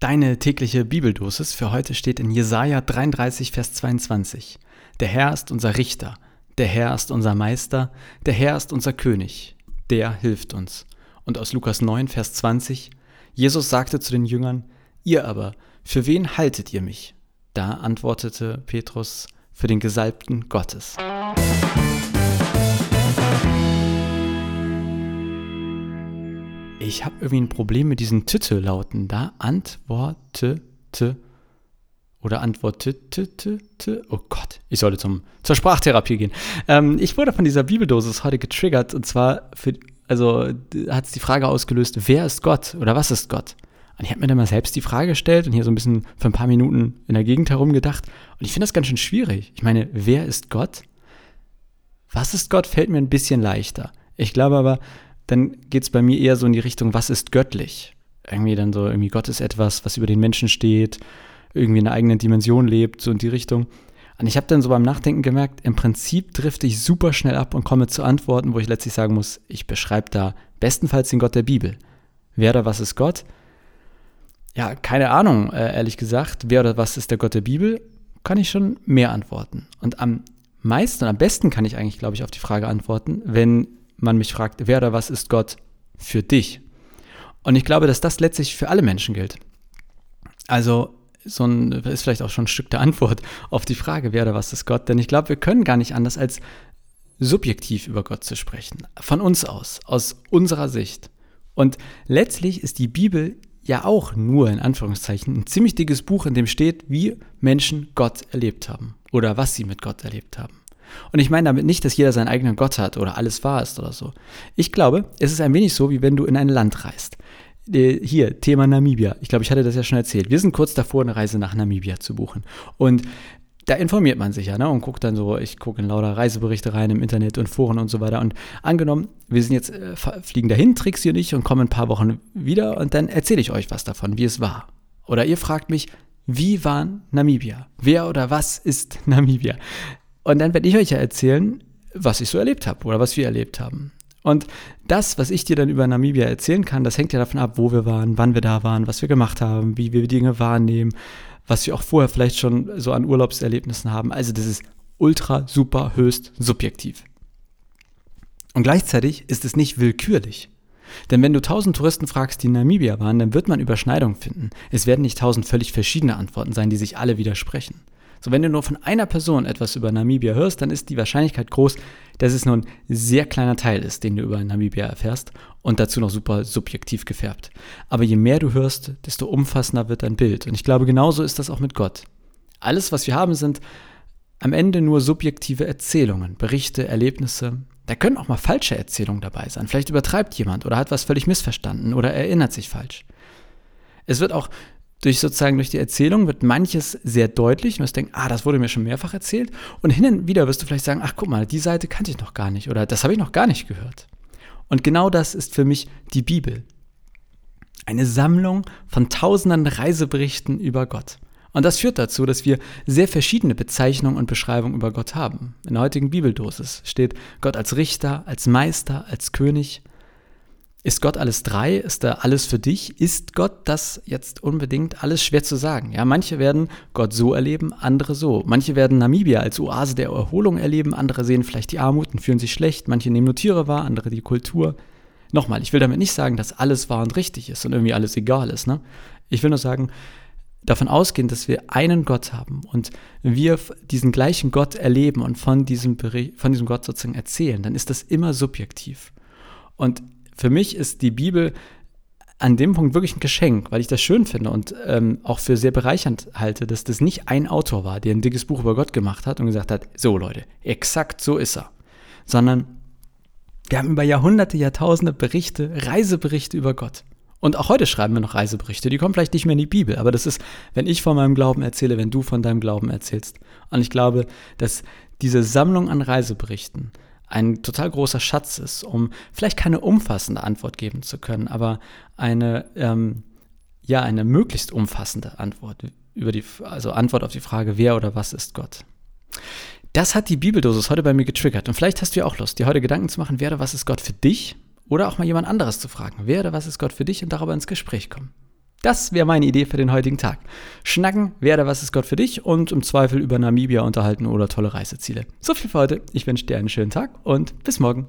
Deine tägliche Bibeldosis für heute steht in Jesaja 33, Vers 22. Der Herr ist unser Richter, der Herr ist unser Meister, der Herr ist unser König, der hilft uns. Und aus Lukas 9, Vers 20. Jesus sagte zu den Jüngern, Ihr aber, für wen haltet ihr mich? Da antwortete Petrus, für den Gesalbten Gottes. Ich habe irgendwie ein Problem mit diesen Tüte-Lauten da. Antwortete oder antwortete. Oh Gott, ich sollte zum, zur Sprachtherapie gehen. Ähm, ich wurde von dieser Bibeldosis heute getriggert und zwar für, also hat es die Frage ausgelöst, wer ist Gott oder was ist Gott? Und ich habe mir dann mal selbst die Frage gestellt und hier so ein bisschen für ein paar Minuten in der Gegend herumgedacht. Und ich finde das ganz schön schwierig. Ich meine, wer ist Gott? Was ist Gott, fällt mir ein bisschen leichter. Ich glaube aber, dann geht es bei mir eher so in die Richtung, was ist göttlich? Irgendwie dann so, irgendwie Gott ist etwas, was über den Menschen steht, irgendwie in einer eigenen Dimension lebt, so in die Richtung. Und ich habe dann so beim Nachdenken gemerkt, im Prinzip drifte ich super schnell ab und komme zu Antworten, wo ich letztlich sagen muss, ich beschreibe da bestenfalls den Gott der Bibel. Wer oder was ist Gott? Ja, keine Ahnung, äh, ehrlich gesagt. Wer oder was ist der Gott der Bibel? Kann ich schon mehr antworten. Und am meisten und am besten kann ich eigentlich, glaube ich, auf die Frage antworten, wenn man mich fragt, wer oder was ist Gott für dich? Und ich glaube, dass das letztlich für alle Menschen gilt. Also so ein, ist vielleicht auch schon ein Stück der Antwort auf die Frage, wer oder was ist Gott? Denn ich glaube, wir können gar nicht anders als subjektiv über Gott zu sprechen. Von uns aus, aus unserer Sicht. Und letztlich ist die Bibel ja auch nur in Anführungszeichen ein ziemlich dickes Buch, in dem steht, wie Menschen Gott erlebt haben oder was sie mit Gott erlebt haben. Und ich meine damit nicht, dass jeder seinen eigenen Gott hat oder alles wahr ist oder so. Ich glaube, es ist ein wenig so, wie wenn du in ein Land reist. Äh, hier, Thema Namibia. Ich glaube, ich hatte das ja schon erzählt. Wir sind kurz davor, eine Reise nach Namibia zu buchen. Und da informiert man sich ja ne, und guckt dann so, ich gucke in lauter Reiseberichte rein im Internet und Foren und so weiter. Und angenommen, wir sind jetzt, äh, fliegen dahin, Trixie und ich, und kommen ein paar Wochen wieder und dann erzähle ich euch was davon, wie es war. Oder ihr fragt mich, wie war Namibia? Wer oder was ist Namibia? Und dann werde ich euch ja erzählen, was ich so erlebt habe oder was wir erlebt haben. Und das, was ich dir dann über Namibia erzählen kann, das hängt ja davon ab, wo wir waren, wann wir da waren, was wir gemacht haben, wie wir Dinge wahrnehmen, was wir auch vorher vielleicht schon so an Urlaubserlebnissen haben. Also das ist ultra, super, höchst subjektiv. Und gleichzeitig ist es nicht willkürlich. Denn wenn du tausend Touristen fragst, die in Namibia waren, dann wird man Überschneidungen finden. Es werden nicht tausend völlig verschiedene Antworten sein, die sich alle widersprechen. So, wenn du nur von einer Person etwas über Namibia hörst, dann ist die Wahrscheinlichkeit groß, dass es nur ein sehr kleiner Teil ist, den du über Namibia erfährst und dazu noch super subjektiv gefärbt. Aber je mehr du hörst, desto umfassender wird dein Bild. Und ich glaube, genauso ist das auch mit Gott. Alles, was wir haben, sind am Ende nur subjektive Erzählungen, Berichte, Erlebnisse. Da können auch mal falsche Erzählungen dabei sein. Vielleicht übertreibt jemand oder hat was völlig missverstanden oder erinnert sich falsch. Es wird auch durch sozusagen durch die Erzählung wird manches sehr deutlich du denkst, ah, das wurde mir schon mehrfach erzählt. Und hin und wieder wirst du vielleicht sagen, ach guck mal, die Seite kannte ich noch gar nicht oder das habe ich noch gar nicht gehört. Und genau das ist für mich die Bibel. Eine Sammlung von tausenden Reiseberichten über Gott. Und das führt dazu, dass wir sehr verschiedene Bezeichnungen und Beschreibungen über Gott haben. In der heutigen Bibeldosis steht Gott als Richter, als Meister, als König, ist Gott alles drei? Ist da alles für dich? Ist Gott das jetzt unbedingt? Alles schwer zu sagen. Ja, manche werden Gott so erleben, andere so. Manche werden Namibia als Oase der Erholung erleben, andere sehen vielleicht die Armut und fühlen sich schlecht. Manche nehmen nur Tiere wahr, andere die Kultur. Nochmal, ich will damit nicht sagen, dass alles wahr und richtig ist und irgendwie alles egal ist. Ne? Ich will nur sagen, davon ausgehen, dass wir einen Gott haben und wir diesen gleichen Gott erleben und von diesem, von diesem Gott sozusagen erzählen, dann ist das immer subjektiv. Und für mich ist die Bibel an dem Punkt wirklich ein Geschenk, weil ich das schön finde und ähm, auch für sehr bereichernd halte, dass das nicht ein Autor war, der ein dickes Buch über Gott gemacht hat und gesagt hat, so Leute, exakt so ist er, sondern wir haben über Jahrhunderte, Jahrtausende Berichte, Reiseberichte über Gott. Und auch heute schreiben wir noch Reiseberichte, die kommen vielleicht nicht mehr in die Bibel, aber das ist, wenn ich von meinem Glauben erzähle, wenn du von deinem Glauben erzählst. Und ich glaube, dass diese Sammlung an Reiseberichten, ein total großer Schatz ist, um vielleicht keine umfassende Antwort geben zu können, aber eine, ähm, ja, eine möglichst umfassende Antwort über die, also Antwort auf die Frage, wer oder was ist Gott. Das hat die Bibeldosis heute bei mir getriggert. Und vielleicht hast du ja auch Lust, dir heute Gedanken zu machen, wer oder was ist Gott für dich? Oder auch mal jemand anderes zu fragen, wer oder was ist Gott für dich und darüber ins Gespräch kommen. Das wäre meine Idee für den heutigen Tag. Schnacken, wer oder was ist Gott für dich und im Zweifel über Namibia unterhalten oder tolle Reiseziele. So viel für heute. Ich wünsche dir einen schönen Tag und bis morgen.